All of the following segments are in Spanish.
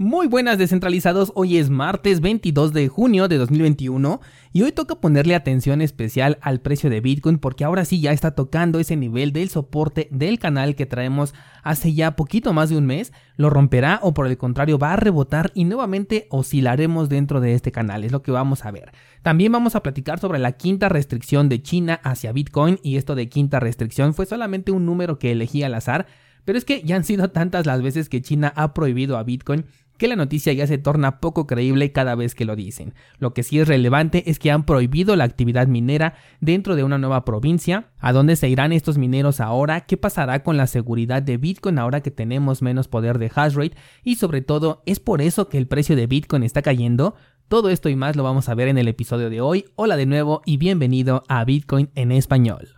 Muy buenas descentralizados, hoy es martes 22 de junio de 2021 y hoy toca ponerle atención especial al precio de Bitcoin porque ahora sí ya está tocando ese nivel del soporte del canal que traemos hace ya poquito más de un mes, lo romperá o por el contrario va a rebotar y nuevamente oscilaremos dentro de este canal, es lo que vamos a ver. También vamos a platicar sobre la quinta restricción de China hacia Bitcoin y esto de quinta restricción fue solamente un número que elegí al azar, pero es que ya han sido tantas las veces que China ha prohibido a Bitcoin que la noticia ya se torna poco creíble cada vez que lo dicen. Lo que sí es relevante es que han prohibido la actividad minera dentro de una nueva provincia. ¿A dónde se irán estos mineros ahora? ¿Qué pasará con la seguridad de Bitcoin ahora que tenemos menos poder de hash rate? Y sobre todo, ¿es por eso que el precio de Bitcoin está cayendo? Todo esto y más lo vamos a ver en el episodio de hoy. Hola de nuevo y bienvenido a Bitcoin en español.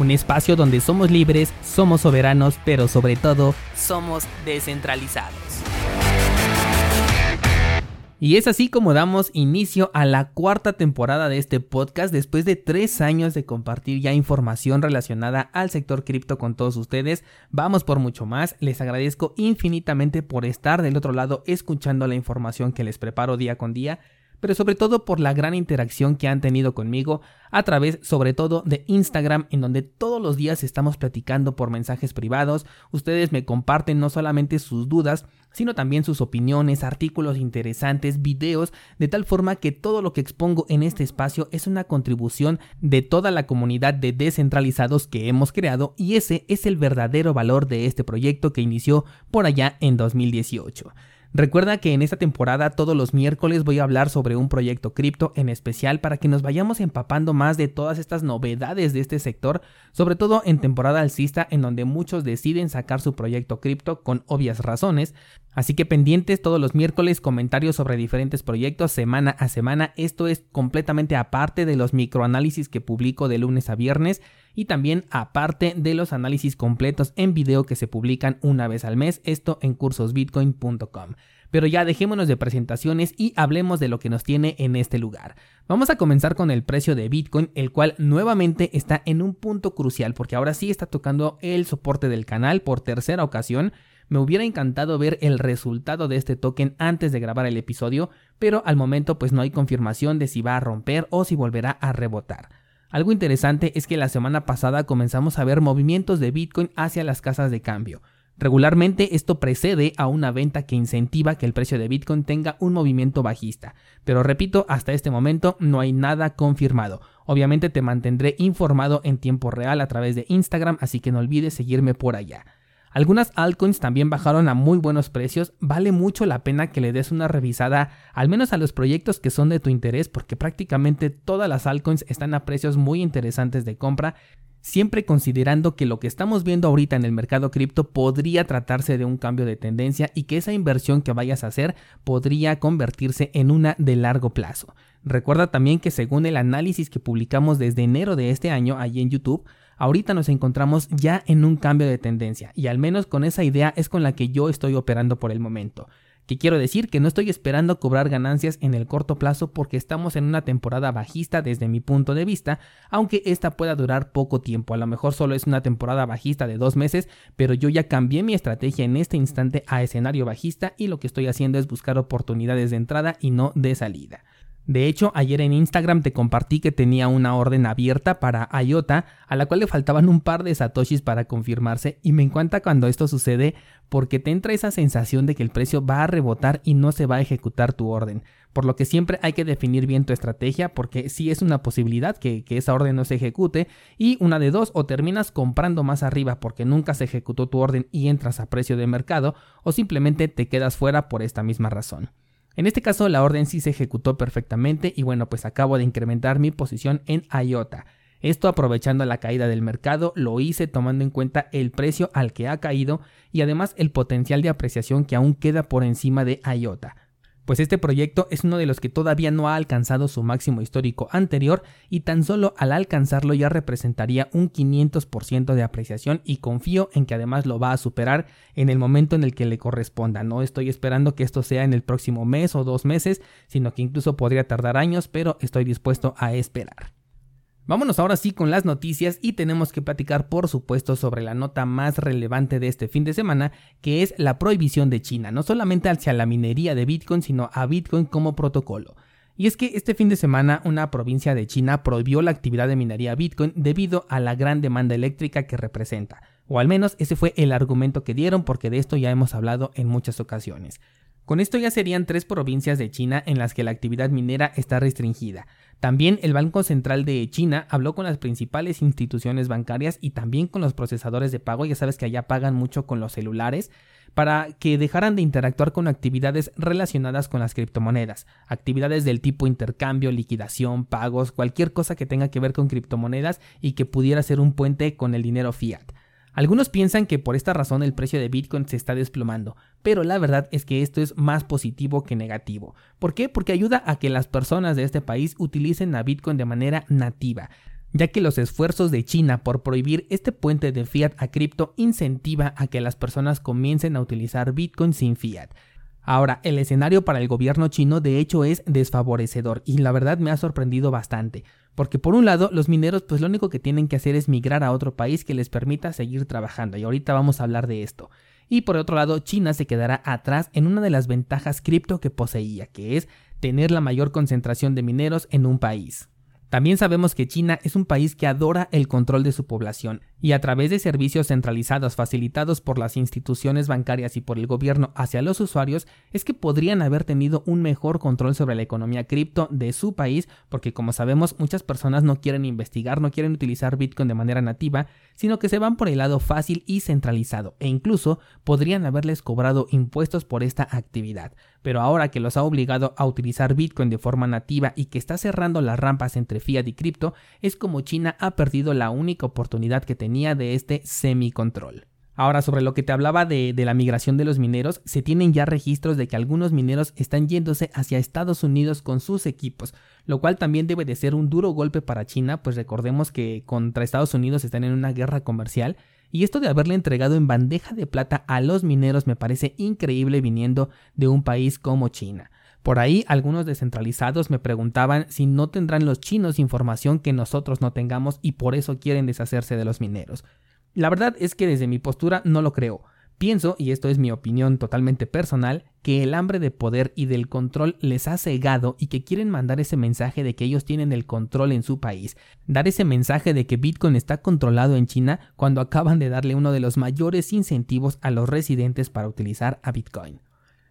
un espacio donde somos libres, somos soberanos, pero sobre todo somos descentralizados. Y es así como damos inicio a la cuarta temporada de este podcast después de tres años de compartir ya información relacionada al sector cripto con todos ustedes. Vamos por mucho más. Les agradezco infinitamente por estar del otro lado escuchando la información que les preparo día con día pero sobre todo por la gran interacción que han tenido conmigo a través sobre todo de Instagram en donde todos los días estamos platicando por mensajes privados, ustedes me comparten no solamente sus dudas, sino también sus opiniones, artículos interesantes, videos, de tal forma que todo lo que expongo en este espacio es una contribución de toda la comunidad de descentralizados que hemos creado y ese es el verdadero valor de este proyecto que inició por allá en 2018. Recuerda que en esta temporada todos los miércoles voy a hablar sobre un proyecto cripto en especial para que nos vayamos empapando más de todas estas novedades de este sector, sobre todo en temporada alcista en donde muchos deciden sacar su proyecto cripto con obvias razones, Así que pendientes todos los miércoles comentarios sobre diferentes proyectos semana a semana. Esto es completamente aparte de los microanálisis que publico de lunes a viernes y también aparte de los análisis completos en video que se publican una vez al mes, esto en cursosbitcoin.com. Pero ya dejémonos de presentaciones y hablemos de lo que nos tiene en este lugar. Vamos a comenzar con el precio de Bitcoin, el cual nuevamente está en un punto crucial porque ahora sí está tocando el soporte del canal por tercera ocasión me hubiera encantado ver el resultado de este token antes de grabar el episodio, pero al momento pues no hay confirmación de si va a romper o si volverá a rebotar. Algo interesante es que la semana pasada comenzamos a ver movimientos de Bitcoin hacia las casas de cambio. Regularmente esto precede a una venta que incentiva que el precio de Bitcoin tenga un movimiento bajista, pero repito, hasta este momento no hay nada confirmado. Obviamente te mantendré informado en tiempo real a través de Instagram, así que no olvides seguirme por allá. Algunas altcoins también bajaron a muy buenos precios, vale mucho la pena que le des una revisada al menos a los proyectos que son de tu interés porque prácticamente todas las altcoins están a precios muy interesantes de compra, siempre considerando que lo que estamos viendo ahorita en el mercado cripto podría tratarse de un cambio de tendencia y que esa inversión que vayas a hacer podría convertirse en una de largo plazo. Recuerda también que según el análisis que publicamos desde enero de este año ahí en YouTube, ahorita nos encontramos ya en un cambio de tendencia y al menos con esa idea es con la que yo estoy operando por el momento. Que quiero decir que no estoy esperando cobrar ganancias en el corto plazo porque estamos en una temporada bajista desde mi punto de vista, aunque esta pueda durar poco tiempo, a lo mejor solo es una temporada bajista de dos meses, pero yo ya cambié mi estrategia en este instante a escenario bajista y lo que estoy haciendo es buscar oportunidades de entrada y no de salida. De hecho, ayer en Instagram te compartí que tenía una orden abierta para IOTA, a la cual le faltaban un par de satoshis para confirmarse, y me encanta cuando esto sucede porque te entra esa sensación de que el precio va a rebotar y no se va a ejecutar tu orden. Por lo que siempre hay que definir bien tu estrategia porque sí es una posibilidad que, que esa orden no se ejecute y una de dos o terminas comprando más arriba porque nunca se ejecutó tu orden y entras a precio de mercado o simplemente te quedas fuera por esta misma razón. En este caso la orden sí se ejecutó perfectamente y bueno pues acabo de incrementar mi posición en IOTA. Esto aprovechando la caída del mercado, lo hice tomando en cuenta el precio al que ha caído y además el potencial de apreciación que aún queda por encima de IOTA pues este proyecto es uno de los que todavía no ha alcanzado su máximo histórico anterior y tan solo al alcanzarlo ya representaría un 500% de apreciación y confío en que además lo va a superar en el momento en el que le corresponda. No estoy esperando que esto sea en el próximo mes o dos meses, sino que incluso podría tardar años, pero estoy dispuesto a esperar. Vámonos ahora sí con las noticias y tenemos que platicar por supuesto sobre la nota más relevante de este fin de semana, que es la prohibición de China, no solamente hacia la minería de Bitcoin, sino a Bitcoin como protocolo. Y es que este fin de semana una provincia de China prohibió la actividad de minería Bitcoin debido a la gran demanda eléctrica que representa. O al menos ese fue el argumento que dieron porque de esto ya hemos hablado en muchas ocasiones. Con esto ya serían tres provincias de China en las que la actividad minera está restringida. También el Banco Central de China habló con las principales instituciones bancarias y también con los procesadores de pago, ya sabes que allá pagan mucho con los celulares, para que dejaran de interactuar con actividades relacionadas con las criptomonedas, actividades del tipo intercambio, liquidación, pagos, cualquier cosa que tenga que ver con criptomonedas y que pudiera ser un puente con el dinero fiat. Algunos piensan que por esta razón el precio de Bitcoin se está desplomando, pero la verdad es que esto es más positivo que negativo. ¿Por qué? Porque ayuda a que las personas de este país utilicen a Bitcoin de manera nativa, ya que los esfuerzos de China por prohibir este puente de fiat a cripto incentiva a que las personas comiencen a utilizar Bitcoin sin fiat. Ahora, el escenario para el gobierno chino de hecho es desfavorecedor y la verdad me ha sorprendido bastante. Porque por un lado, los mineros pues lo único que tienen que hacer es migrar a otro país que les permita seguir trabajando y ahorita vamos a hablar de esto. Y por otro lado, China se quedará atrás en una de las ventajas cripto que poseía, que es tener la mayor concentración de mineros en un país. También sabemos que China es un país que adora el control de su población y a través de servicios centralizados facilitados por las instituciones bancarias y por el gobierno hacia los usuarios es que podrían haber tenido un mejor control sobre la economía cripto de su país porque como sabemos muchas personas no quieren investigar, no quieren utilizar Bitcoin de manera nativa, sino que se van por el lado fácil y centralizado e incluso podrían haberles cobrado impuestos por esta actividad. Pero ahora que los ha obligado a utilizar Bitcoin de forma nativa y que está cerrando las rampas entre fiat y cripto, es como China ha perdido la única oportunidad que tenía de este semi-control. Ahora, sobre lo que te hablaba de, de, la migración de los mineros, se tienen ya registros de que algunos mineros están yéndose hacia Estados Unidos con sus equipos, lo cual también debe de ser un duro golpe para China, pues recordemos que contra Estados Unidos están en una guerra comercial, y esto de haberle entregado en bandeja de plata a los mineros me parece increíble viniendo de un país como China. Por ahí algunos descentralizados me preguntaban si no tendrán los chinos información que nosotros no tengamos y por eso quieren deshacerse de los mineros. La verdad es que desde mi postura no lo creo. Pienso, y esto es mi opinión totalmente personal, que el hambre de poder y del control les ha cegado y que quieren mandar ese mensaje de que ellos tienen el control en su país, dar ese mensaje de que Bitcoin está controlado en China cuando acaban de darle uno de los mayores incentivos a los residentes para utilizar a Bitcoin.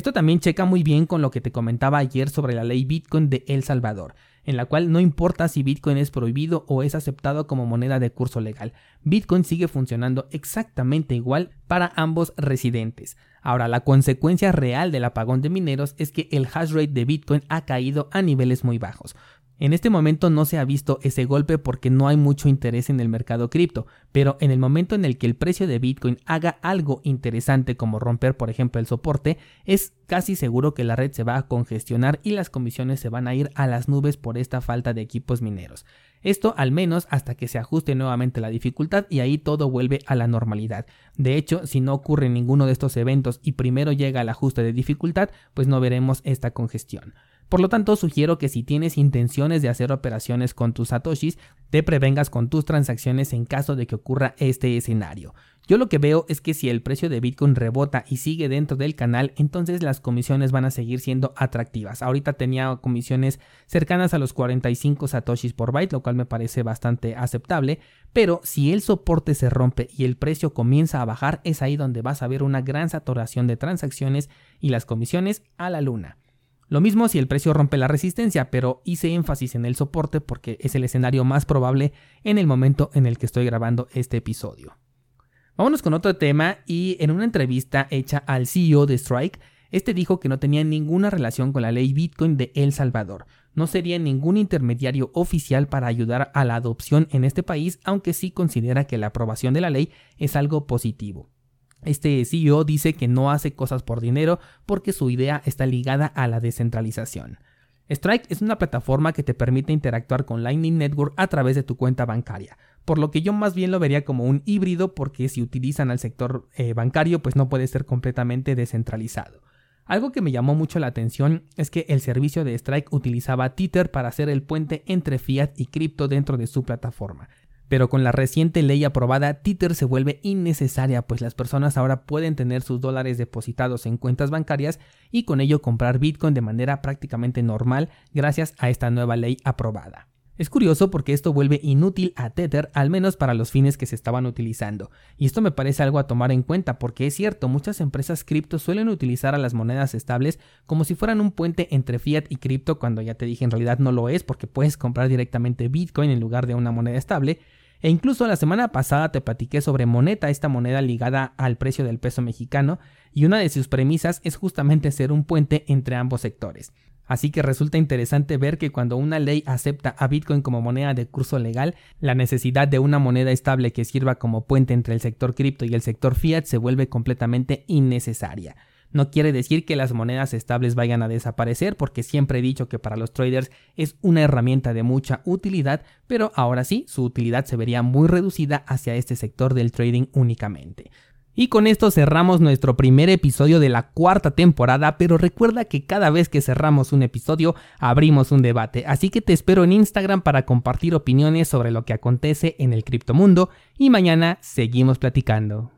Esto también checa muy bien con lo que te comentaba ayer sobre la ley Bitcoin de El Salvador, en la cual no importa si Bitcoin es prohibido o es aceptado como moneda de curso legal, Bitcoin sigue funcionando exactamente igual para ambos residentes. Ahora, la consecuencia real del apagón de mineros es que el hash rate de Bitcoin ha caído a niveles muy bajos, en este momento no se ha visto ese golpe porque no hay mucho interés en el mercado cripto, pero en el momento en el que el precio de Bitcoin haga algo interesante como romper por ejemplo el soporte, es casi seguro que la red se va a congestionar y las comisiones se van a ir a las nubes por esta falta de equipos mineros. Esto al menos hasta que se ajuste nuevamente la dificultad y ahí todo vuelve a la normalidad. De hecho, si no ocurre ninguno de estos eventos y primero llega el ajuste de dificultad, pues no veremos esta congestión. Por lo tanto, sugiero que si tienes intenciones de hacer operaciones con tus satoshis, te prevengas con tus transacciones en caso de que ocurra este escenario. Yo lo que veo es que si el precio de Bitcoin rebota y sigue dentro del canal, entonces las comisiones van a seguir siendo atractivas. Ahorita tenía comisiones cercanas a los 45 satoshis por byte, lo cual me parece bastante aceptable, pero si el soporte se rompe y el precio comienza a bajar, es ahí donde vas a ver una gran saturación de transacciones y las comisiones a la luna. Lo mismo si el precio rompe la resistencia, pero hice énfasis en el soporte porque es el escenario más probable en el momento en el que estoy grabando este episodio. Vámonos con otro tema y en una entrevista hecha al CEO de Strike, Este dijo que no tenía ninguna relación con la ley Bitcoin de El Salvador. No sería ningún intermediario oficial para ayudar a la adopción en este país, aunque sí considera que la aprobación de la ley es algo positivo. Este CEO dice que no hace cosas por dinero porque su idea está ligada a la descentralización. Strike es una plataforma que te permite interactuar con Lightning Network a través de tu cuenta bancaria, por lo que yo más bien lo vería como un híbrido porque si utilizan al sector eh, bancario pues no puede ser completamente descentralizado. Algo que me llamó mucho la atención es que el servicio de Strike utilizaba Tether para hacer el puente entre fiat y cripto dentro de su plataforma. Pero con la reciente ley aprobada, Tether se vuelve innecesaria, pues las personas ahora pueden tener sus dólares depositados en cuentas bancarias y con ello comprar Bitcoin de manera prácticamente normal gracias a esta nueva ley aprobada. Es curioso porque esto vuelve inútil a Tether, al menos para los fines que se estaban utilizando. Y esto me parece algo a tomar en cuenta porque es cierto, muchas empresas cripto suelen utilizar a las monedas estables como si fueran un puente entre fiat y cripto cuando ya te dije en realidad no lo es porque puedes comprar directamente Bitcoin en lugar de una moneda estable e incluso la semana pasada te platiqué sobre Moneta, esta moneda ligada al precio del peso mexicano, y una de sus premisas es justamente ser un puente entre ambos sectores. Así que resulta interesante ver que cuando una ley acepta a Bitcoin como moneda de curso legal, la necesidad de una moneda estable que sirva como puente entre el sector cripto y el sector fiat se vuelve completamente innecesaria. No quiere decir que las monedas estables vayan a desaparecer, porque siempre he dicho que para los traders es una herramienta de mucha utilidad, pero ahora sí, su utilidad se vería muy reducida hacia este sector del trading únicamente. Y con esto cerramos nuestro primer episodio de la cuarta temporada, pero recuerda que cada vez que cerramos un episodio abrimos un debate, así que te espero en Instagram para compartir opiniones sobre lo que acontece en el criptomundo y mañana seguimos platicando.